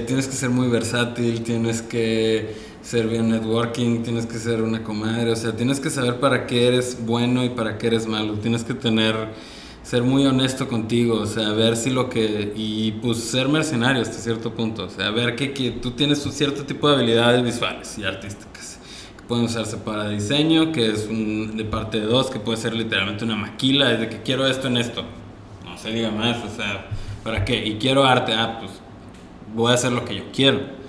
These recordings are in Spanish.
tienes que ser muy versátil, tienes que ser bien networking, tienes que ser una comadre, o sea, tienes que saber para qué eres bueno y para qué eres malo, tienes que tener, ser muy honesto contigo, o sea, ver si lo que, y pues ser mercenario hasta cierto punto, o sea, ver que, que tú tienes un cierto tipo de habilidades visuales y artísticas, que pueden usarse para diseño, que es de parte de dos, que puede ser literalmente una maquila, es de que quiero esto en esto, no se diga más, o sea, ¿para qué? Y quiero arte, ah, pues voy a hacer lo que yo quiero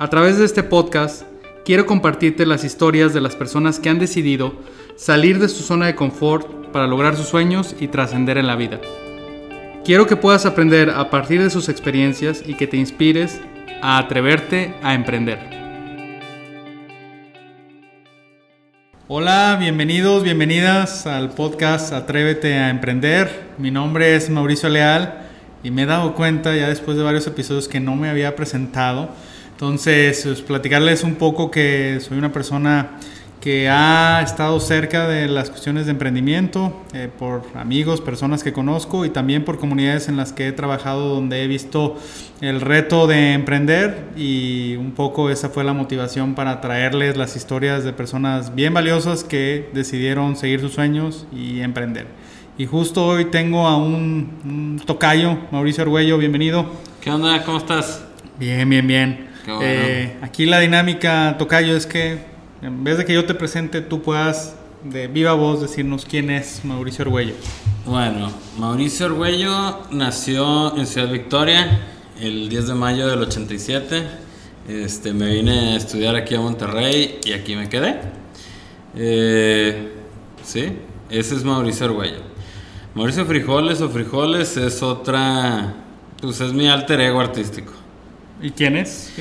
a través de este podcast, quiero compartirte las historias de las personas que han decidido salir de su zona de confort para lograr sus sueños y trascender en la vida. Quiero que puedas aprender a partir de sus experiencias y que te inspires a atreverte a emprender. Hola, bienvenidos, bienvenidas al podcast Atrévete a Emprender. Mi nombre es Mauricio Leal y me he dado cuenta ya después de varios episodios que no me había presentado. Entonces, pues, platicarles un poco que soy una persona que ha estado cerca de las cuestiones de emprendimiento eh, por amigos, personas que conozco y también por comunidades en las que he trabajado donde he visto el reto de emprender y un poco esa fue la motivación para traerles las historias de personas bien valiosas que decidieron seguir sus sueños y emprender. Y justo hoy tengo a un, un tocayo, Mauricio Arguello, bienvenido. ¿Qué onda? ¿Cómo estás? Bien, bien, bien. Eh, aquí la dinámica, Tocayo, es que en vez de que yo te presente, tú puedas de viva voz decirnos quién es Mauricio Orgüello. Bueno, Mauricio Orgüello nació en Ciudad Victoria el 10 de mayo del 87. Este, me vine a estudiar aquí a Monterrey y aquí me quedé. Eh, sí, ese es Mauricio Orgüello. Mauricio Frijoles o Frijoles es otra, pues es mi alter ego artístico. ¿Y quién es?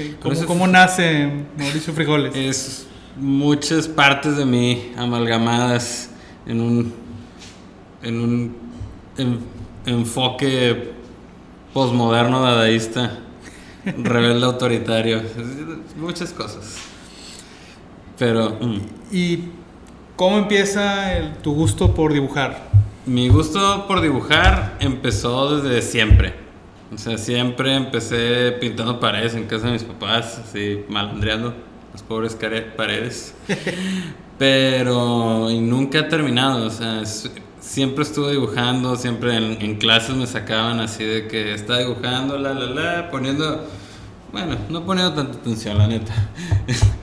¿Cómo, nace Mauricio Frijoles? Es muchas partes de mí amalgamadas en un, en un enfoque posmoderno dadaísta, rebelde autoritario, muchas cosas. Pero... Mm. ¿Y cómo empieza tu gusto por dibujar? Mi gusto por dibujar empezó desde siempre o sea, siempre empecé pintando paredes en casa de mis papás, así malandreando las pobres paredes. Pero y nunca he terminado, o sea, siempre estuve dibujando, siempre en, clases me sacaban así de que estaba dibujando, la, la, la, poniendo, bueno, no poniendo tanta atención, la neta.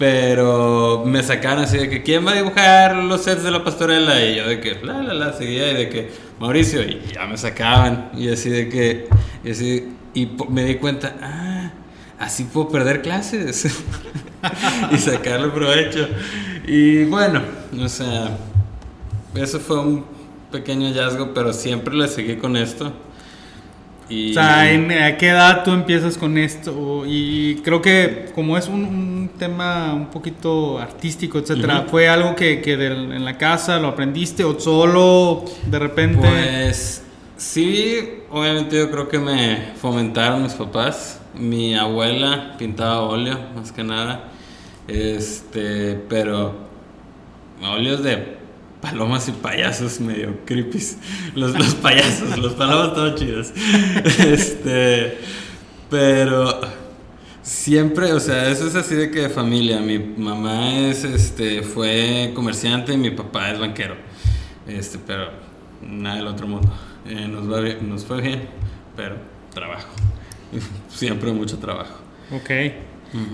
Pero me sacaban así de que, ¿quién va a dibujar los sets de la pastorela? Y yo de que, la, la, la, seguía y de que, Mauricio, y ya me sacaban. Y así de que, y, así, y me di cuenta, ah, así puedo perder clases y sacarle provecho. Y bueno, o sea, eso fue un pequeño hallazgo, pero siempre le seguí con esto. Y... O sea, ¿a qué edad tú empiezas con esto? Y creo que como es un, tema un poquito artístico, etcétera, ¿fue algo que, que en la casa lo aprendiste o solo de repente? Pues Sí, obviamente yo creo que me fomentaron mis papás. Mi abuela pintaba óleo, más que nada. Este, pero óleos de palomas y payasos medio creepy. Los, los payasos, los palomas todos chidos. Este, pero siempre, o sea, eso es así de que de familia. Mi mamá es, este, fue comerciante y mi papá es banquero. Este, pero nada del otro mundo. Eh, nos, va nos fue bien, pero trabajo. Siempre mucho trabajo. Ok.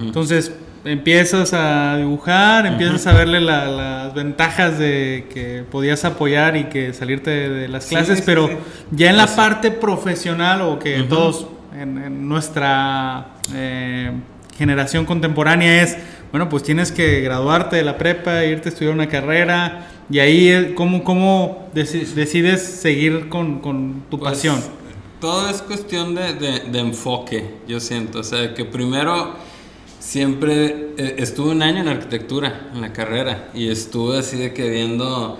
Entonces, empiezas a dibujar, empiezas a verle las ventajas de que podías apoyar y que salirte de, las clases, pero ya en la parte profesional o que todos en, nuestra eh, generación contemporánea es, bueno, pues tienes que graduarte de la prepa, irte a estudiar una carrera, y ahí, ¿cómo, cómo decides seguir con, con tu pues, pasión? Todo es cuestión de, de, enfoque, yo siento. O sea, que primero siempre eh, estuve un año en arquitectura, en la carrera, y estuve así de que viendo,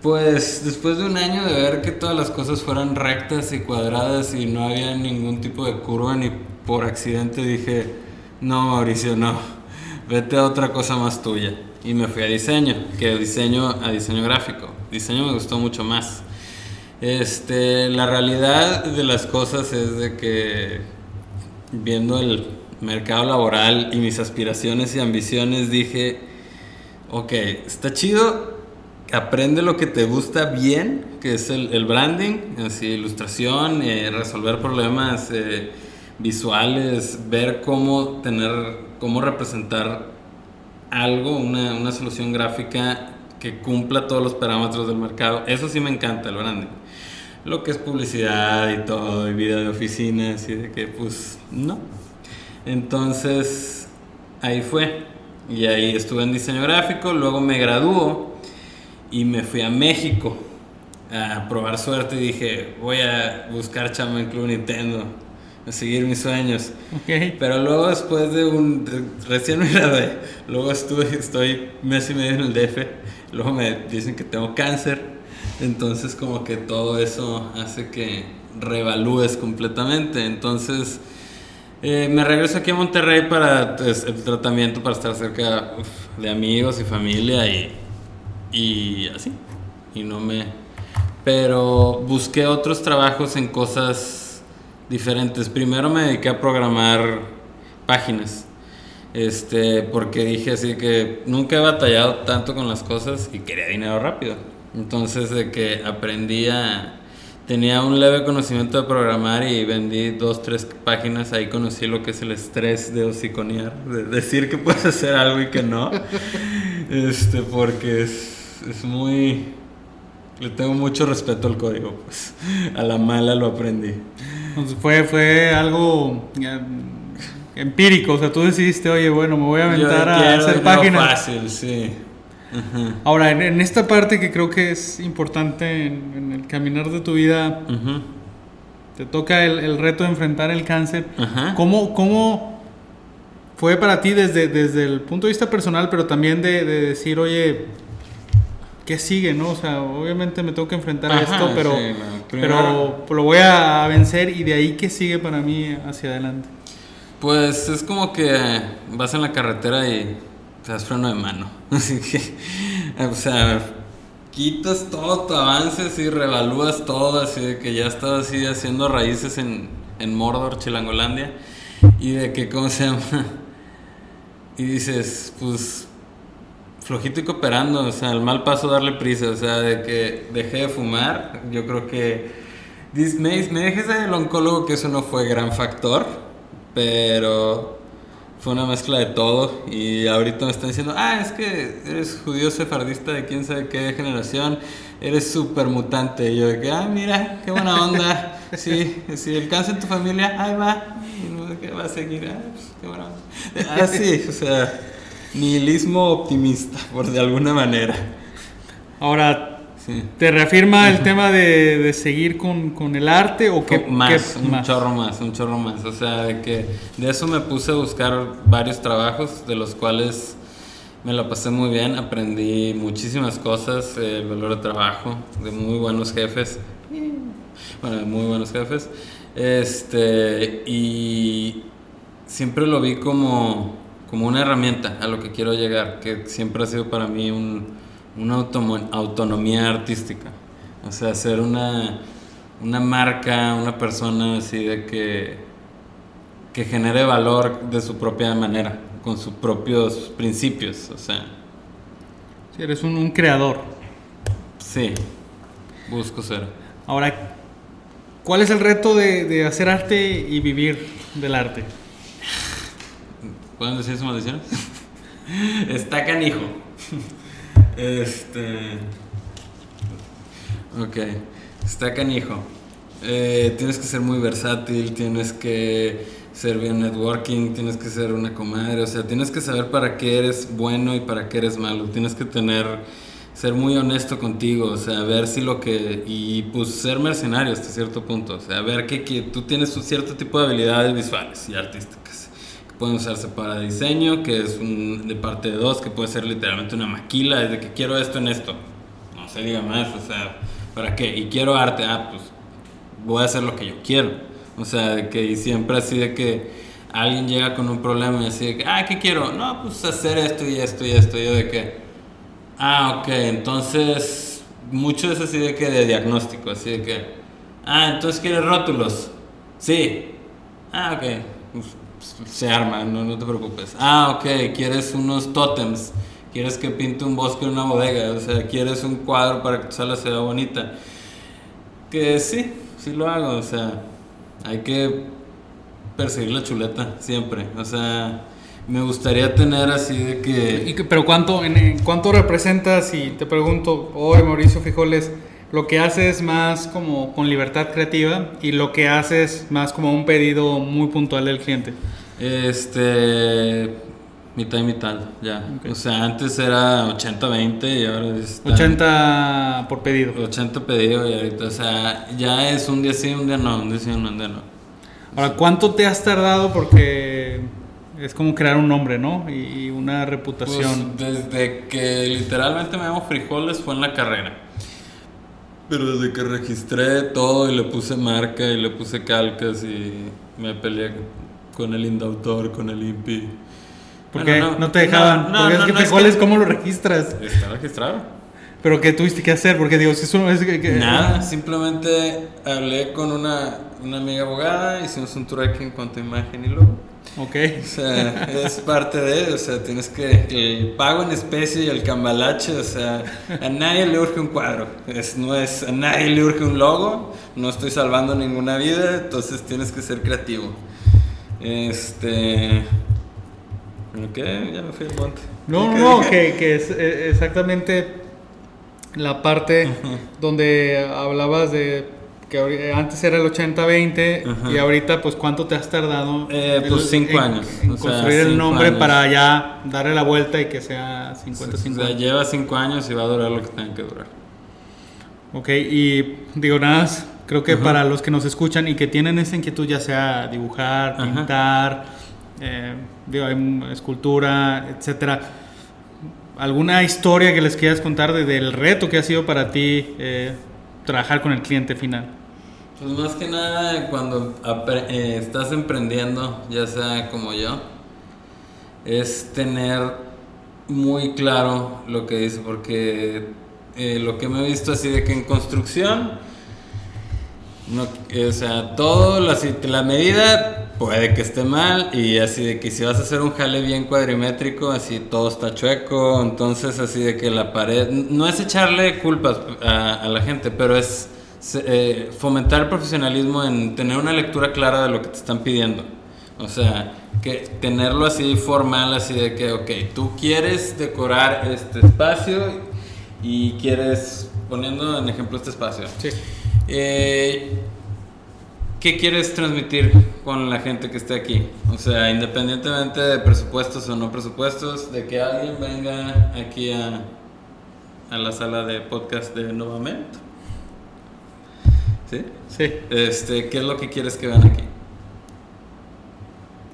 pues después de un año de ver que todas las cosas fueran rectas y cuadradas y no había ningún tipo de curva ni por accidente, dije, no, Mauricio, no, vete a otra cosa más tuya y me fui a diseño, que diseño a diseño gráfico. Diseño me gustó mucho más. Este, la realidad de las cosas es de que viendo el mercado laboral y mis aspiraciones y ambiciones, dije, ok, está chido, aprende lo que te gusta bien, que es el, branding, así, ilustración, eh, resolver problemas eh, visuales, ver cómo tener, cómo representar algo, una, una solución gráfica que cumpla todos los parámetros del mercado. Eso sí me encanta, el branding. Lo que es publicidad y todo, y vida de oficinas, y de que, pues, no. Entonces, ahí fue. Y ahí estuve en diseño gráfico, luego me graduó y me fui a México a probar suerte y dije, voy a buscar chamba en Club Nintendo, a seguir mis sueños. Pero luego después de un... recién me gradué, luego estuve, estoy mes y medio en el DF, luego me dicen que tengo cáncer, entonces como que todo eso hace que revalúes completamente. Entonces eh, me regreso aquí a Monterrey para pues, el tratamiento, para estar cerca de amigos y familia y, y así. Y no me... Pero busqué otros trabajos en cosas diferentes. Primero me dediqué a programar páginas. Este, porque dije así que nunca he batallado tanto con las cosas y quería dinero rápido. Entonces de que aprendí a tenía un leve conocimiento de programar y vendí dos, tres páginas. Ahí conocí lo que es el estrés de hociconear, de decir que puedes hacer algo y que no. este, porque es, es muy. Le tengo mucho respeto al código, pues. A la mala lo aprendí. Entonces fue, fue algo empírico, o sea, tú decidiste, oye, bueno, me voy a aventar a hacer páginas. fácil, sí. Ahora, en, esta parte que creo que es importante en, el caminar de tu vida, te toca el, reto de enfrentar el cáncer. ¿Cómo, fue para ti desde, desde el punto de vista personal, pero también de, decir, oye, ¿qué sigue? ¿no? O sea, obviamente me tengo que enfrentar a esto, pero, pero lo voy a vencer y de ahí, ¿qué sigue para mí hacia adelante? Pues es como que vas en la carretera y das freno de mano. Así que, o sea, quitas todo tu avance y revalúas todo, así de que ya estás así haciendo raíces en, en Mordor, Chilangolandia, y de que, ¿cómo se llama? Y dices, pues, flojito y cooperando, o sea, el mal paso darle prisa, o sea, de que dejé de fumar, yo creo que me, me dejé el oncólogo que eso no fue gran factor, pero fue una mezcla de todo y ahorita me están diciendo, ah, es que eres judío sefardista de quién sabe qué generación, eres súper mutante. Y yo de que, ah, mira, qué buena onda. Sí, si el cáncer en tu familia, ahí va. Qué va a seguir. Ah, pues, qué buena onda. Ah, sí, o sea, nihilismo optimista, por de alguna manera. Ahora, ¿Te reafirma el tema de, seguir con, el arte o qué más? un chorro más, un chorro más. O sea, de que de eso me puse a buscar varios trabajos, de los cuales me lo pasé muy bien, aprendí muchísimas cosas, el valor de trabajo, de muy buenos jefes, bueno, de muy buenos jefes, este, y siempre lo vi como, como una herramienta a lo que quiero llegar, que siempre ha sido para mí un una autonomía artística. O sea, ser una, una marca, una persona así de que, que genere valor de su propia manera, con sus propios principios. O sea. Si eres un, creador. Sí, busco ser. Ahora, ¿cuál es el reto de, de hacer arte y vivir del arte? ¿Pueden decir su maldición? Está canijo. Este. Ok. Está canijo. Eh, tienes que ser muy versátil, tienes que ser bien networking, tienes que ser una comadre, o sea, tienes que saber para qué eres bueno y para qué eres malo. Tienes que tener, ser muy honesto contigo, o sea, ver si lo que. Y pues ser mercenario hasta cierto punto, o sea, ver que, que tú tienes un cierto tipo de habilidades visuales y artísticas pueden usarse para diseño, que es un, de parte de dos, que puede ser literalmente una maquila, es de que quiero esto en esto, no se diga más, o sea, ¿para qué? Y quiero arte, ah, pues voy a hacer lo que yo quiero, o sea, de que y siempre así de que alguien llega con un problema y así de que, ah, ¿qué quiero? No, pues hacer esto y esto y esto, y yo de que, ah, ok, entonces, mucho es así de que de diagnóstico, así de que, ah, entonces quieres rótulos, sí, ah, ok pues, se arma, no, no te preocupes. Ah, ok, quieres unos tótems, quieres que pinte un bosque en una bodega, o sea, quieres un cuadro para que tu sala sea bonita. Que sí, sí lo hago, o sea, hay que perseguir la chuleta siempre, o sea, me gustaría tener así de que... ¿Y pero cuánto, en, cuánto representas, y te pregunto, hoy Mauricio Fijoles, lo que haces más como con libertad creativa y lo que haces más como un pedido muy puntual del cliente? Este. Mitad y mitad, ya. Ok. O sea, antes era 80-20 y ahora está 80 por pedido. 80 pedido y ahorita, o sea, ya es un día sí, un día no, un día sí, un día no. Ahora, ¿cuánto te has tardado? Porque es como crear un nombre, ¿no? Y, y una reputación. Pues, desde que literalmente me llamo Frijoles fue en la carrera. Pero desde que registré todo y le puse marca y le puse calcas y me peleé con el indautor, con el INPI. ¿Por Bueno, qué no, te dejaban? no, Porque no, es que no, es frijoles, que- ¿cómo lo registras? Está registrado. Pero ¿qué tuviste que hacer? Porque digo, si es uno... Es que, que- Nada, simplemente hablé con una, una amiga abogada, hicimos un trueque en cuanto a imagen y logo. Ok. O sea, es parte de, o sea, tienes que, el pago en especie y el cambalache, o sea, a nadie le urge un cuadro, es, no es, a nadie le urge un logo, no estoy salvando ninguna vida, entonces tienes que ser creativo. Este... ¿Ok? Ya me fui al monte. No, Ok, no, que, que es eh, exactamente la parte donde hablabas de que ahori- antes era el 80-20 Ajá. y ahorita pues cuánto te has tardado Eh, pues, cinco en- años, en o sea, construir el nombre años. para ya darle la vuelta y que sea O 50-50. sea, lleva cinco años y va a durar lo que tenga que durar. Ok, y digo nada, más, creo que Ajá. para los que nos escuchan y que tienen esa inquietud, ya sea dibujar, pintar, eh, digo, escultura, etcétera, ¿alguna historia que les quieras contar de- del reto que ha sido para ti eh, trabajar con el cliente final? Pues más que nada cuando eh, estás emprendiendo, ya sea como yo, es tener muy claro lo que dice, porque eh, lo que me he visto así de que en construcción, o sea, todo, la, la medida puede que esté mal y así de que si vas a hacer un jale bien cuadrimétrico, así todo está chueco, entonces así de que la pared, no es echarle culpas a, la gente, pero es eh, fomentar el profesionalismo en tener una lectura clara de lo que te están pidiendo. O sea, que tenerlo así formal, así de que, ok, tú quieres decorar este espacio y quieres, poniendo en ejemplo este espacio, Sí. eh, ¿Qué quieres transmitir con la gente que esté aquí? O sea, independientemente de presupuestos o no presupuestos, de que alguien venga aquí a, a la sala de podcast de Novamento. ¿Sí? Sí, Este, ¿Qué es lo que quieres que vean aquí?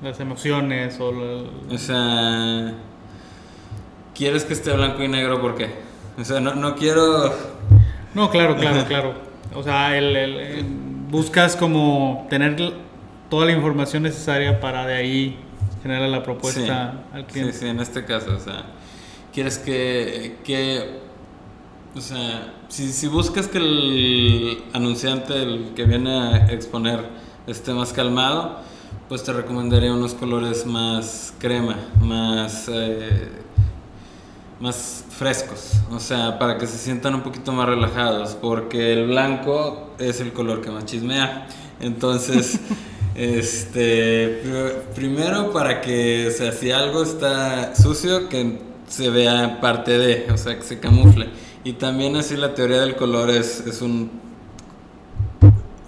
las emociones o lo- O sea, ¿quieres que esté blanco y negro? ¿Por qué? O sea, no, no quiero... No, claro, claro, claro. O sea, el, el- el- buscas como tener toda la información necesaria para de ahí generar la propuesta al cliente. Sí, sí, en este caso, o sea, quieres que, que o sea, si, si buscas que el anunciante, el que viene a exponer, esté más calmado, pues te recomendaría unos colores más crema, más, eh, más frescos, o sea, para que se sientan un poquito más relajados, porque el blanco es el color que más chismea. Entonces, este, pr- primero para que, o sea, si algo está sucio, que se vea parte de, o sea, que se camufle. Y también así la teoría del color es, es un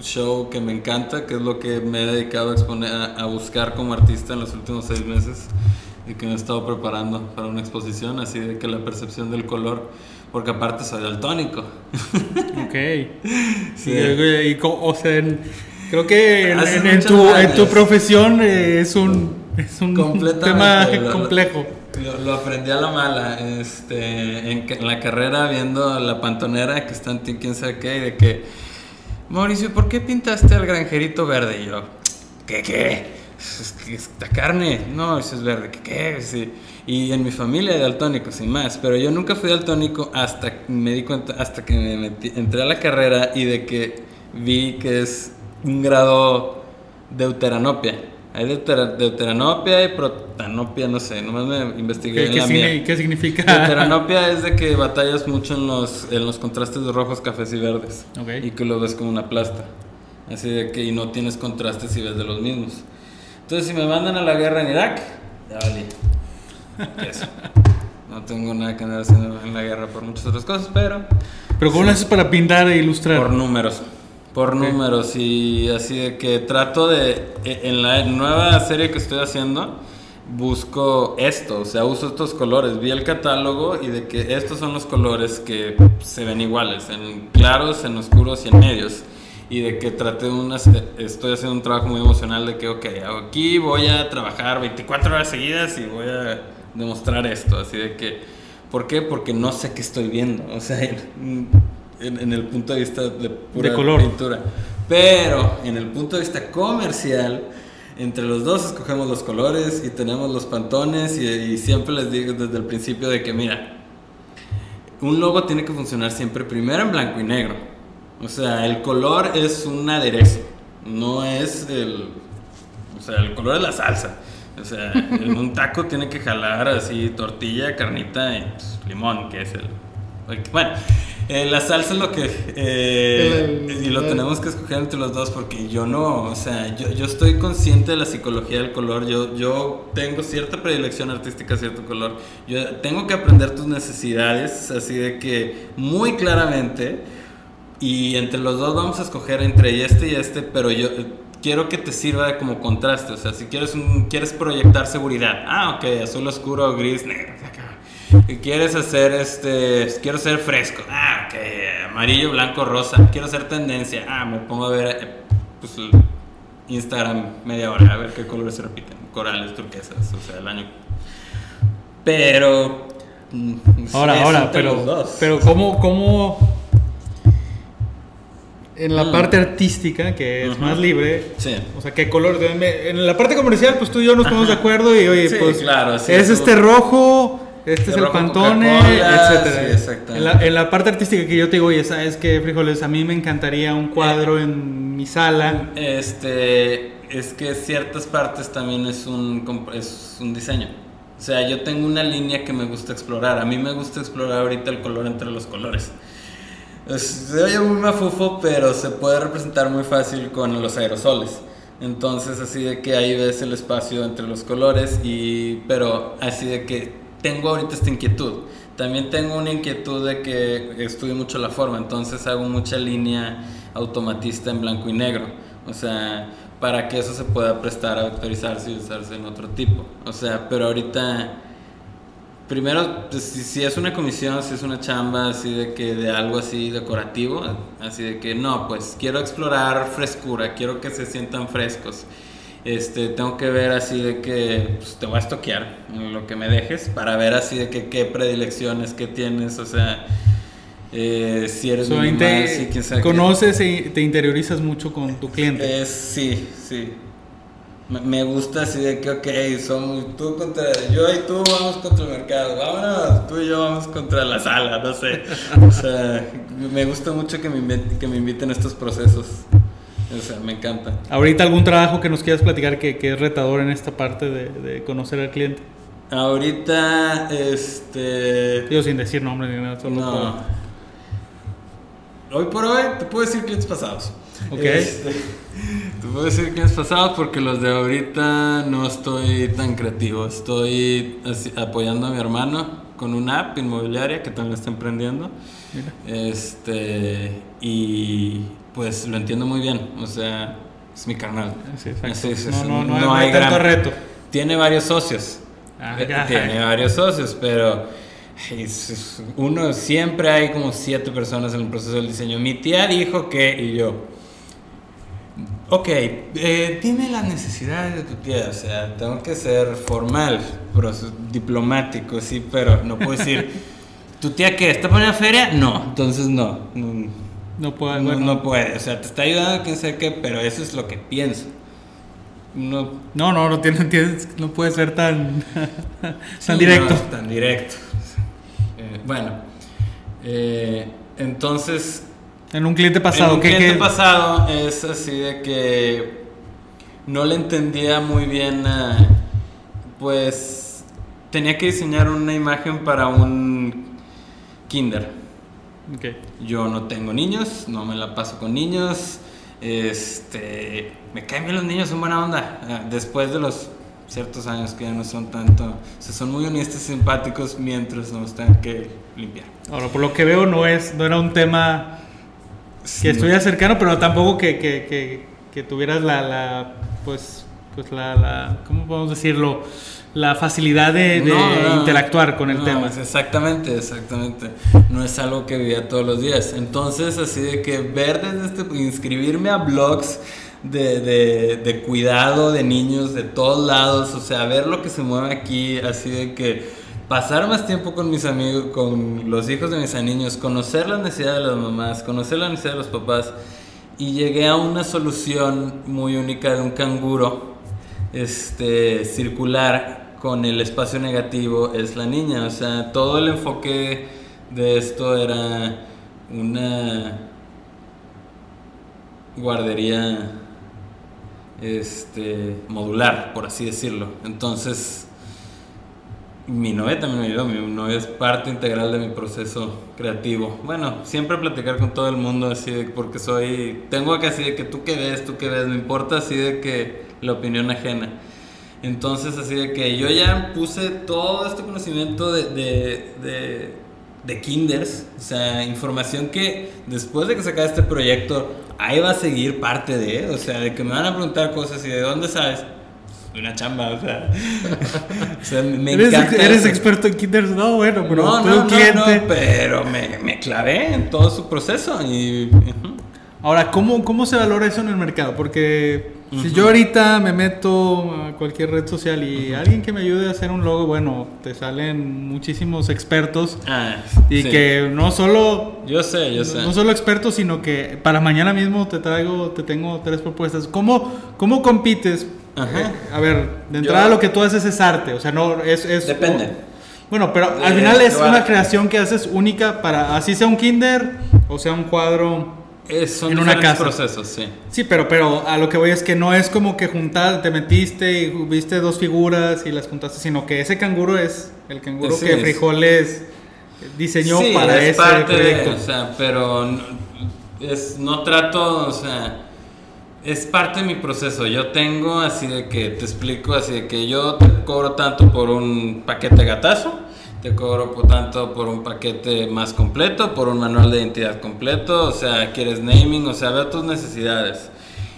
show que me encanta, que es lo que me he dedicado a exponer, a, a buscar como artista en los últimos seis meses y que me he estado preparando para una exposición, así de que la percepción del color, porque aparte soy daltónico. Ok. Sí. Y, y o sea, en- creo que en, en- en tu, tu profesión eh, es un, es un tema complejo. Lo, aprendí a la mala, este, en, la carrera viendo la pantonera que está en ti, quién sabe qué, y de que, Mauricio, ¿por qué pintaste al granjerito verde? Y yo, ¿qué, qué? Es carne, no, eso es verde, ¿qué, qué? Sí. Y en mi familia hay daltónicos, sin más, pero yo nunca fui daltónico hasta me di cuenta, hasta que me metí, entré a la carrera y de que vi que es un grado deuteranopia. Hay deutera- deuteranopia y protanopia, no sé, nomás me investigué ¿Qué, en qué la signi- mía. qué significa? Deuteranopia es de que batallas mucho en los, en los contrastes de rojos, cafés y verdes. Ok. Y que lo ves como una plasta. Así de que y no tienes contrastes y ves de los mismos. Entonces, si me mandan a la guerra en Irak, ya valí. Eso. No tengo nada que andar haciendo en la guerra por muchas otras cosas, pero Pero ¿cómo lo haces para pintar e ilustrar? por números. Por Ok. números y así de que trato de, e- en la nueva serie que estoy haciendo, busco esto, o sea, uso estos colores. Vi el catálogo y de que estos son los colores que se ven iguales, en claros, en oscuros y en medios. Y de que traté unas, estoy haciendo un trabajo muy emocional de que, ok, aquí voy a trabajar 24 horas seguidas y voy a demostrar esto. Así de que, ¿por qué? Porque no sé qué estoy viendo. O sea, en, en- en el punto de vista de pura De color. pintura. Pero en el punto de vista comercial, entre los dos escogemos los colores y tenemos los pantones y, y siempre les digo desde el principio de que, mira, un logo tiene que funcionar siempre primero en blanco y negro. O sea, el color es un aderezo, no es el... O sea, el color es la salsa. O sea, en un taco tiene que jalar así tortilla, carnita y pues, limón, que es el... Bueno, eh, la salsa es lo que... eh, El- y lo el- tenemos que escoger entre los dos porque yo no, o sea, yo, yo estoy consciente de la psicología del color, yo, yo tengo cierta predilección artística a cierto color, yo tengo que aprender tus necesidades, así de que muy claramente, y entre los dos vamos a escoger entre este y este, pero yo quiero que te sirva como contraste, o sea, si quieres, un, quieres proyectar seguridad, ah, ok, azul oscuro, gris, negro, acá. Quieres hacer este, quiero ser fresco, ah, ok, amarillo, blanco, rosa, quiero hacer tendencia, ah, me pongo a ver, eh, pues, Instagram media hora, a ver qué colores se repiten, corales, turquesas, o sea, el año. Pero... mm, Ahora, es ahora, pero, pero ¿cómo, cómo en la Mm. parte artística, que es más libre, Sí. o sea, qué color, en la parte comercial, pues tú y yo nos ponemos de acuerdo y oye, Sí, pues claro, sí, es este rojo, este es el pantone, etcétera. sí, exactamente. en, la, en la parte artística que yo te digo, oye, ¿sabes qué, frijoles? A mí me encantaría un cuadro en mi sala. Este, es que ciertas partes también es un, es un diseño. O sea, yo tengo una línea que me gusta explorar. A mí me gusta explorar ahorita el color entre los colores. Es- se oye muy mafufo, pero se puede representar muy fácil con los aerosoles. Entonces, así de que ahí ves el espacio entre los colores, y, pero así de que tengo ahorita esta inquietud. También tengo una inquietud de que estudio mucho la forma, entonces hago mucha línea automatista en blanco y negro. O sea, para que eso se pueda prestar a vectorizarse y usarse en otro tipo. O sea, pero ahorita Primero, pues, si, si es una comisión, si es una chamba así de que de algo así decorativo, así de que no, pues quiero explorar frescura, quiero que se sientan frescos. Este, tengo que ver así de que pues, te voy a estoquear en lo que me dejes para ver así de que qué predilecciones, qué tienes, o sea, eh, si eres So, minimal, te- si quién sabe qué. conoces y te interiorizas mucho con tu cliente. Es, sí, sí. Me, me gusta así de que, ok, somos tú contra. Yo y tú vamos contra el mercado. Vámonos, tú y yo vamos contra la sala, no sé. O sea, me gusta mucho que me, que me inviten a estos procesos. O sea, me encanta. Ahorita algún trabajo que nos quieras platicar que, que es retador en esta parte de, de conocer al cliente. Ahorita, este. Digo sin decir nombres ni nada. solo No. Hoy por hoy te puedo decir clientes pasados. Ok. Este, te puedo decir clientes pasados porque los de ahorita no estoy tan creativo. Estoy así- apoyando a mi hermano con una app inmobiliaria que también está emprendiendo. Mira. Este, y pues lo entiendo muy bien. O sea, es mi carnal. Sí, no, sí, no, no, no hay, hay tanto gran- reto. Tiene varios socios. Ah, Eh, ya. Tiene varios socios, pero uno siempre hay como siete personas en el proceso del diseño. Mi tía dijo que y yo. Ok, eh, dime las necesidades de tu tía. O sea, tengo que ser formal, diplomático, sí, pero no puedo decir. ¿Tu tía qué? ¿Está poniendo feria? No, entonces no. No, No puedo, no, bueno. no puede. O sea, te está ayudando, quién sabe qué, pero eso es lo que pienso. No, No, no, no, tiene, no puede ser tan, Sí, tan directo. no, tan directo. Eh, bueno, eh, entonces, En un cliente pasado, en un ¿qué, cliente qué- pasado es así de que no le entendía muy bien, eh, pues tenía que diseñar una imagen para un kinder. Yo no tengo niños, no me la paso con niños. Este, me caen bien los niños, son buena onda. Eh, Después de los ciertos años que ya no son tanto, o sea, son muy honestos y simpáticos mientras nos tengan que limpiar. Ahora, por lo que veo, no, es, no era un tema que estuviera cercano, pero tampoco que, que, que, que tuvieras la, la, pues, pues la, la, ¿cómo podemos decirlo? La facilidad de, de No, no, interactuar con el no, tema. Exactamente, exactamente. No es algo que vivía todos los días. Entonces, así de que ver desde este, inscribirme a blogs de, de, de cuidado de niños de todos lados, o sea, ver lo que se mueve aquí, así de que pasar más tiempo con mis amigos, con los hijos de mis niños, conocer las necesidades de las mamás, conocer las necesidades de los papás, y llegué a una solución muy única de un canguro este, circular con el espacio negativo es la niña. O sea, todo el enfoque de esto era una guardería este, modular, por así decirlo. Entonces, mi novia también me ayudó, mi novia es parte integral de mi proceso creativo. Bueno, siempre platicar con todo el mundo así de porque soy, tengo que así de que tú qué ves, tú qué ves, me importa así de que la opinión ajena. Entonces así de que yo ya puse todo este conocimiento de, de, de, de kinders, o sea, información que después de que se acabe este proyecto, ahí va a seguir parte de, o sea, de que me van a preguntar cosas y de dónde sabes una chamba, o sea, o sea me ¿Eres, encanta ¿Eres experto en kinders? No, bueno, pero no, no, no, no, pero me, me clavé en todo su proceso y. Ahora, ¿cómo, ¿cómo se valora eso en el mercado? Porque si yo ahorita me meto a cualquier red social y alguien que me ayude a hacer un logo, bueno, te salen muchísimos expertos Ah, y sí. que no solo yo sé, yo sé. no solo expertos, sino que para mañana mismo te traigo, te tengo tres propuestas. ¿Cómo, cómo compites? Ajá. Eh, a ver, de entrada Yo- lo que tú haces es arte, o sea, no es... es Depende. bueno, pero al final es una creación que haces única para, así sea un kinder o sea un cuadro Es- son en una casa. procesos, sí. Sí, pero, pero a lo que voy es que no es como que juntar, te metiste y viste dos figuras y las juntaste, sino que ese canguro es el canguro que es. Frijoles diseñó Sí, para es ese parte de, proyecto. o sea, pero no, es, no trato, o sea, es parte de mi proceso. Yo tengo así de que te explico, así de que yo te cobro tanto por un paquete gatazo, te cobro tanto por un paquete más completo, por un manual de identidad completo, o sea, quieres naming, o sea, veo tus necesidades.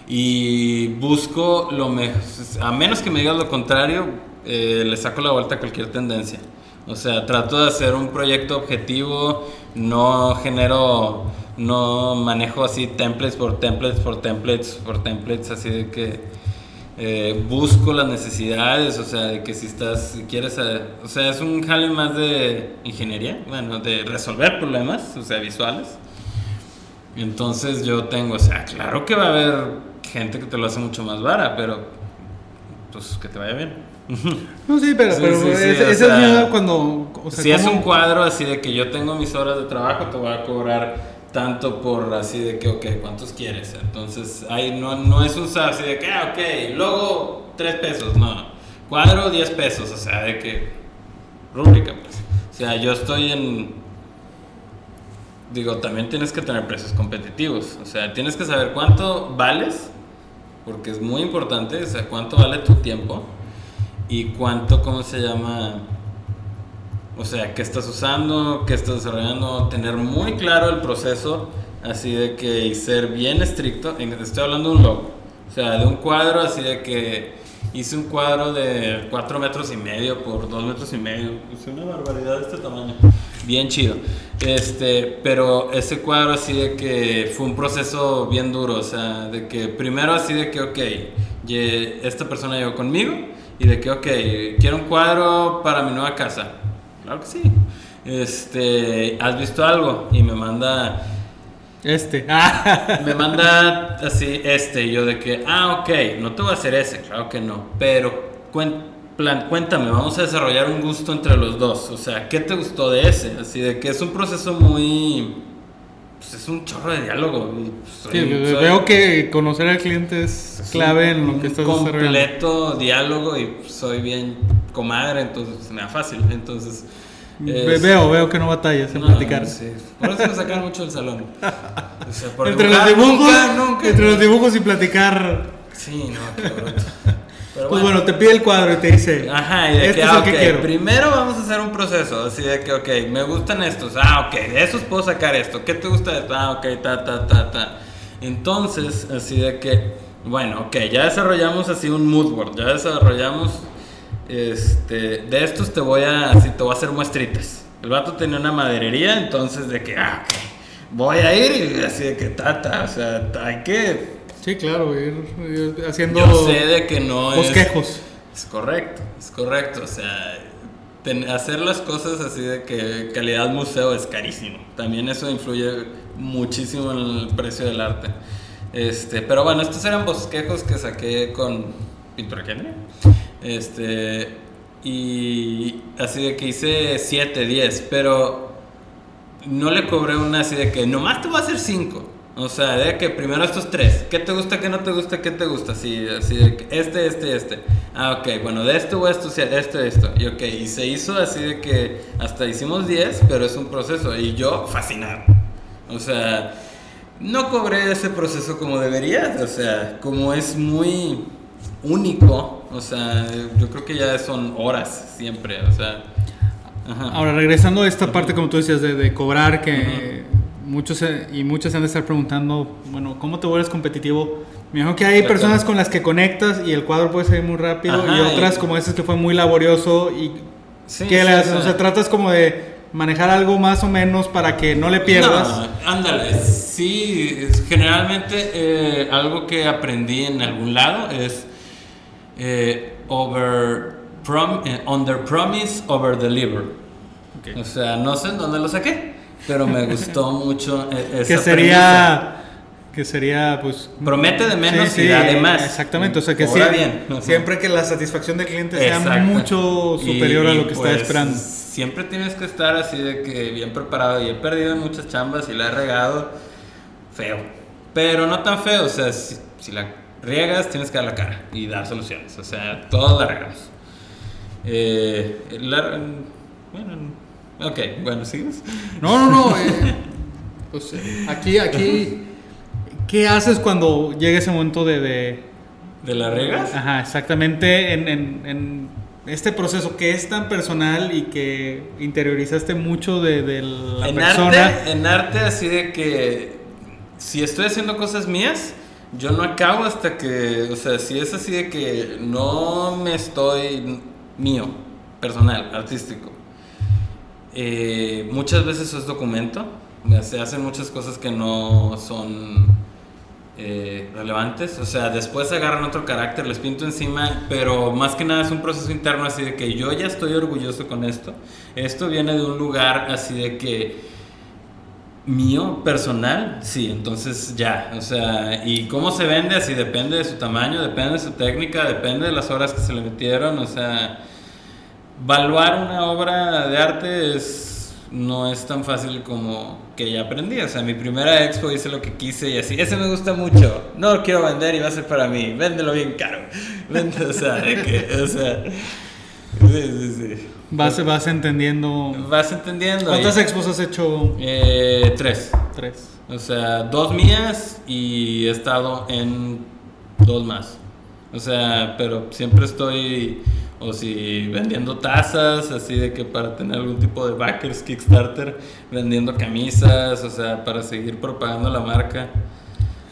Y busco lo mejor, a menos que me digas lo contrario, eh, le saco la vuelta a cualquier tendencia. O sea, trato de hacer un proyecto objetivo, no genero, no manejo así templates por templates por templates por templates, así de que eh, busco las necesidades, o sea, de que si estás, si quieres, eh, o sea, es un jale más de ingeniería, bueno, de resolver problemas, o sea, visuales. Entonces yo tengo, o sea, claro que va a haber gente que te lo hace mucho más vara, pero pues que te vaya bien. No, sí, pero, Sí, pero sí, sí, sea, es miedo cuando... O sea, si es ¿cómo- un cuadro así de que yo tengo mis horas de trabajo, te voy a cobrar tanto por así de que, ok, ¿cuántos quieres? Entonces, ahí no, no es un así de que, ah, ok, luego 3 pesos, no. Cuadro 10 pesos, o sea, de que rúbrica, pues. O sea, yo estoy en... Digo, también tienes que tener precios competitivos. O sea, tienes que saber cuánto vales, porque es muy importante, o sea, cuánto vale tu tiempo y cuánto, ¿cómo se llama? O sea, qué estás usando, qué estás desarrollando, tener muy claro el proceso, así de que y ser bien estricto. Estoy hablando de un logo, o sea, de un cuadro, así de que hice un cuadro de 4 metros y medio por 2 metros y medio, es una barbaridad de este tamaño, bien chido. Este, pero ese cuadro así de que fue un proceso bien duro, o sea, de que primero así de que, ok, esta persona llegó conmigo y de que, ok, quiero un cuadro para mi nueva casa. Claro que sí. Este, ¿has visto algo? Y me manda, Este. Ah, me manda así este, y yo de que, ah, ok, no te voy a hacer ese, claro que no, pero plan, cuéntame, vamos a desarrollar un gusto entre los dos, o sea, ¿qué te gustó de ese? Así de que es un proceso muy pues es un chorro de diálogo. y, pues, Sí, soy veo que conocer al cliente es clave en lo que estás un desarrollando. completo diálogo y pues, soy bien comadre, entonces me da fácil. Entonces, es- Veo, veo que no batallas en no, platicar. sí. Por eso me sacan mucho del salón. O sea, por Entre los dibujar, dibujos, nunca, nunca. entre los dibujos y platicar. Sí, no, qué bruto. Pero Pues bueno, te pide el cuadro y te dice, Ajá, y de este que, es ah, el que ok, quiero. primero vamos a hacer un proceso, así de que, ok, me gustan estos, ah, ok, de esos puedo sacar esto, ¿qué te gusta de esto? Ah, ok, ta, ta, ta, ta. Entonces, así de que, bueno, ok, ya desarrollamos así un mood board, ya desarrollamos, este, de estos te voy a, así te voy a hacer muestritas. El vato tenía una maderería, entonces de que, ah, ok, voy a ir y así de que, ta, ta, o sea, hay que, Sí, claro, ir, ir haciendo yo sé de que no es... bosquejos. Es correcto, es correcto. O sea, ten- hacer las cosas así de que calidad museo es carísimo. También eso influye muchísimo en el precio del arte. Este, pero bueno, estos eran bosquejos que saqué con Pintura Kendrick. Este, y así de que hice 7, 10, pero no le cobré una así de que nomás te voy a hacer 5. O sea, de que primero estos tres. ¿Qué te gusta, qué no te gusta, qué te gusta? Así, así de que este, este, este. Ah, ok, bueno, de esto o esto, sí, esto, esto. Y ok, y se hizo así de que hasta hicimos 10, pero es un proceso. Y yo fascinado. O sea, no cobré ese proceso como debería. O sea, como es muy único. O sea, yo creo que ya son horas siempre. O sea, ajá. Ahora, regresando a esta parte, como tú decías, de, de cobrar, que muchos y muchas se han de estar preguntando, bueno, ¿cómo te vuelves competitivo? Me imagino que hay Exacto. personas con las que conectas y el cuadro puede salir muy rápido, y otras y- como dices que fue muy laborioso y Sí, ¿qué sí, le o sea- O sea, tratas como de manejar algo más o menos para que no le pierdas. No, ándale, sí, generalmente eh, algo que aprendí en algún lado es eh, over prom, eh, under promise, over deliver. Ok. O sea, no sé en dónde lo saqué, pero me gustó mucho eh, esa que sería que sería pues Promete de menos Sí, y sí, da de más. exactamente o sea que sí- bien. Siempre que la satisfacción del cliente sea Exacto. mucho superior Y- a lo que está pues, esperando Siempre tienes que estar así de que bien preparado. Y he perdido en muchas chambas y la he regado feo. Pero no tan feo. O sea, si, si la riegas, tienes que dar la cara y dar soluciones. O sea, todos la regamos. Eh, la- bueno, ok, bueno, ¿sigues? no no no eh, pues, eh, aquí aquí qué haces cuando llega ese momento de, de ¿De la riegas? ajá exactamente en, en- en este proceso que es tan personal y que interiorizaste mucho de, de la en persona arte, en arte así de que si estoy haciendo cosas mías, yo no acabo hasta que, o sea, si es así de que no me estoy mío, personal, artístico. Eh, muchas veces es documento, se hacen muchas cosas que no son eh, relevantes, o sea, después agarran otro carácter, les pinto encima, pero más que nada es un proceso interno así de que yo ya estoy orgulloso con esto, esto viene de un lugar así de que mío, personal, sí, entonces ya, o sea, y cómo se vende, así depende de su tamaño, depende de su técnica, depende de las horas que se le metieron, o sea, valuar una obra de arte es, no es tan fácil como que ya aprendí, o sea, mi primera expo hice lo que quise y así, ese me gusta mucho, no lo quiero vender y va a ser para mí, véndelo bien caro, Vende, o sea, de que, o sea, sí, sí, sí. vas vas entendiendo Vas entendiendo. cuántas expos has hecho eh, tres. tres O sea, dos mías y he estado en dos más. O sea, pero siempre estoy, o si vendiendo tazas, así de que para tener algún tipo de backers, Kickstarter, vendiendo camisas, o sea, para seguir propagando la marca,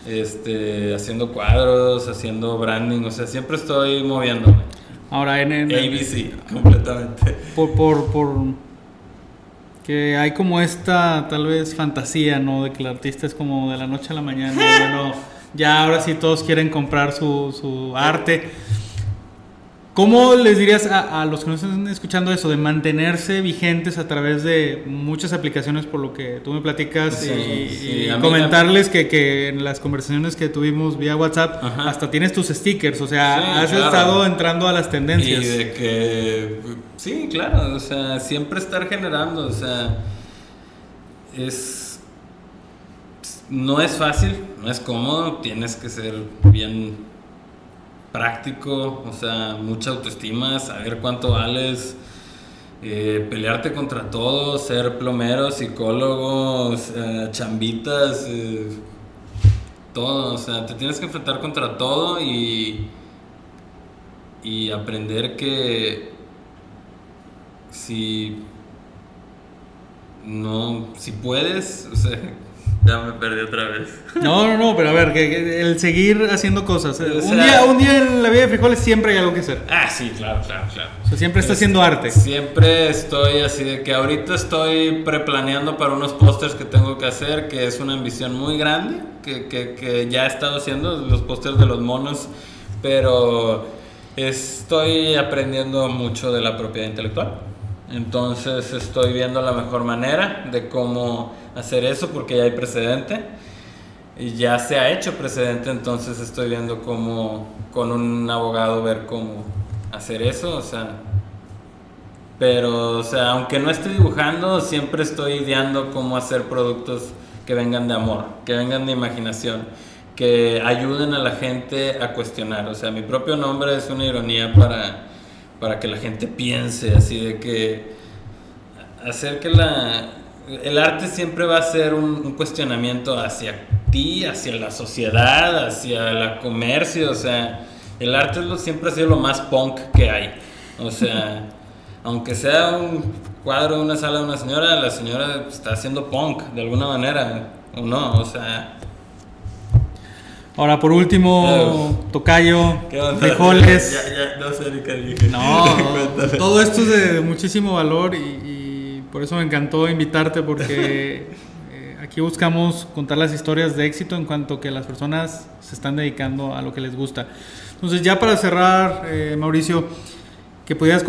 este, haciendo cuadros, haciendo branding, o sea, siempre estoy moviéndome. ahora en, ABC, completamente. por, por, por que hay como esta tal vez fantasía, ¿no? De que el artista es como de la noche a la mañana, bueno, ya ahora sí todos quieren comprar su, su arte. ¿Cómo les dirías a, a los que nos están escuchando eso, de mantenerse vigentes a través de muchas aplicaciones, por lo que tú me platicas, Sí, y, sí, y comentarles que, que en las conversaciones que tuvimos vía WhatsApp, Ajá. hasta tienes tus stickers, o sea, Sí, has claro. estado entrando a las tendencias. Y de que, sí, claro, o sea, siempre estar generando, o sea, es, no es fácil, no es cómodo, tienes que ser bien práctico, o sea, mucha autoestima, saber cuánto vales, eh, pelearte contra todo, ser plomero, psicólogo, chambitas, eh, todo, o sea, te tienes que enfrentar contra todo y, y aprender que si no, si puedes, o sea, ya me perdí otra vez. No, no, no, pero a ver, que, el seguir haciendo cosas. Un, día, un día en la vida de frijoles siempre hay algo que hacer. Ah, sí, claro, claro, claro. O sea, siempre está haciendo arte. Siempre estoy así de que ahorita estoy preplaneando para unos pósters que tengo que hacer, que es una ambición muy grande, que, que, que ya he estado haciendo, los pósters de los monos, pero estoy aprendiendo mucho de la propiedad intelectual. Entonces estoy viendo la mejor manera de cómo hacer eso porque ya hay precedente. Y ya se ha hecho precedente, entonces estoy viendo cómo con un abogado ver cómo hacer eso, o sea, pero o sea, aunque no esté dibujando, siempre estoy ideando cómo hacer productos que vengan de amor, que vengan de imaginación, que ayuden a la gente a cuestionar, o sea, mi propio nombre es una ironía para para que la gente piense, así de que hacer que la... El arte siempre va a ser un, cuestionamiento hacia ti, hacia la sociedad, hacia el comercio, o sea, el arte es lo, siempre ha sido lo más punk que hay. O sea, aunque sea un cuadro de una sala de una señora, la señora está haciendo punk de alguna manera, o no, o sea, Ahora, por último, tocayo, frijoles. Ya, ya, no sé ni qué dije. No, todo esto es de muchísimo valor y, por eso me encantó invitarte porque eh, aquí buscamos contar las historias de éxito en cuanto que las personas se están dedicando a lo que les gusta. Entonces, ya para cerrar, eh, Mauricio, que pudieras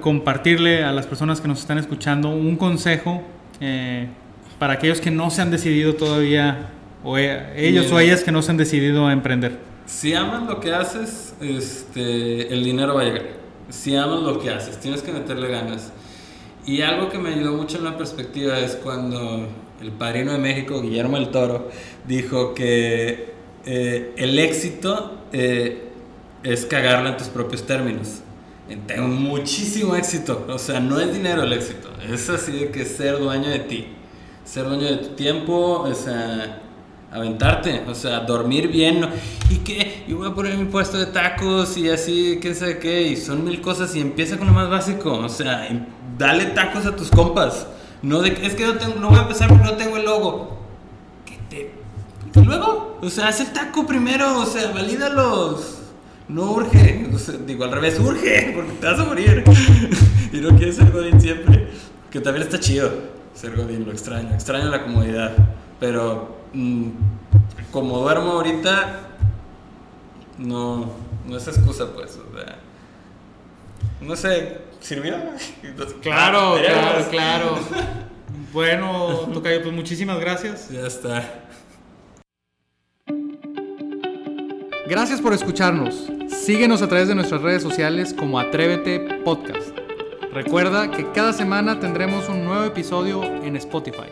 compartirle a las personas que nos están escuchando un consejo eh, para aquellos que no se han decidido todavía o e, ellos o ellas que no se han decidido a emprender. Si amas lo que haces, este, el dinero va a llegar. Si amas lo que haces, tienes que meterle ganas. Y algo que me ayudó mucho en la perspectiva es cuando el padrino de México, Guillermo el Toro, dijo que eh, el éxito eh, es cagarla en tus propios términos. Tengo muchísimo éxito, o sea, no es dinero el éxito, es así de que ser dueño de ti, ser dueño de tu tiempo, o sea, aventarte, o sea, dormir bien, y que, y voy a poner mi puesto de tacos y así, quién sabe qué, y son mil cosas y empieza con lo más básico, o sea, dale tacos a tus compas, no de es que no, tengo, no voy a empezar porque no tengo el logo, ¿Qué te, luego, o sea, haz el taco primero, o sea, valídalos. No urge, digo al revés, urge, porque te vas a morir. y no quieres ser Godín siempre. Que también está chido ser Godín, lo extraño. Extraño la comodidad. Pero como duermo ahorita, no, no es excusa, pues. O sea, no sé, ¿sirvió? Claro, claro, claro. Bueno, Tocayo, pues muchísimas gracias. Ya está. Gracias por escucharnos. Síguenos a través de nuestras redes sociales como Atrévete Podcast. Recuerda que cada semana tendremos un nuevo episodio en Spotify.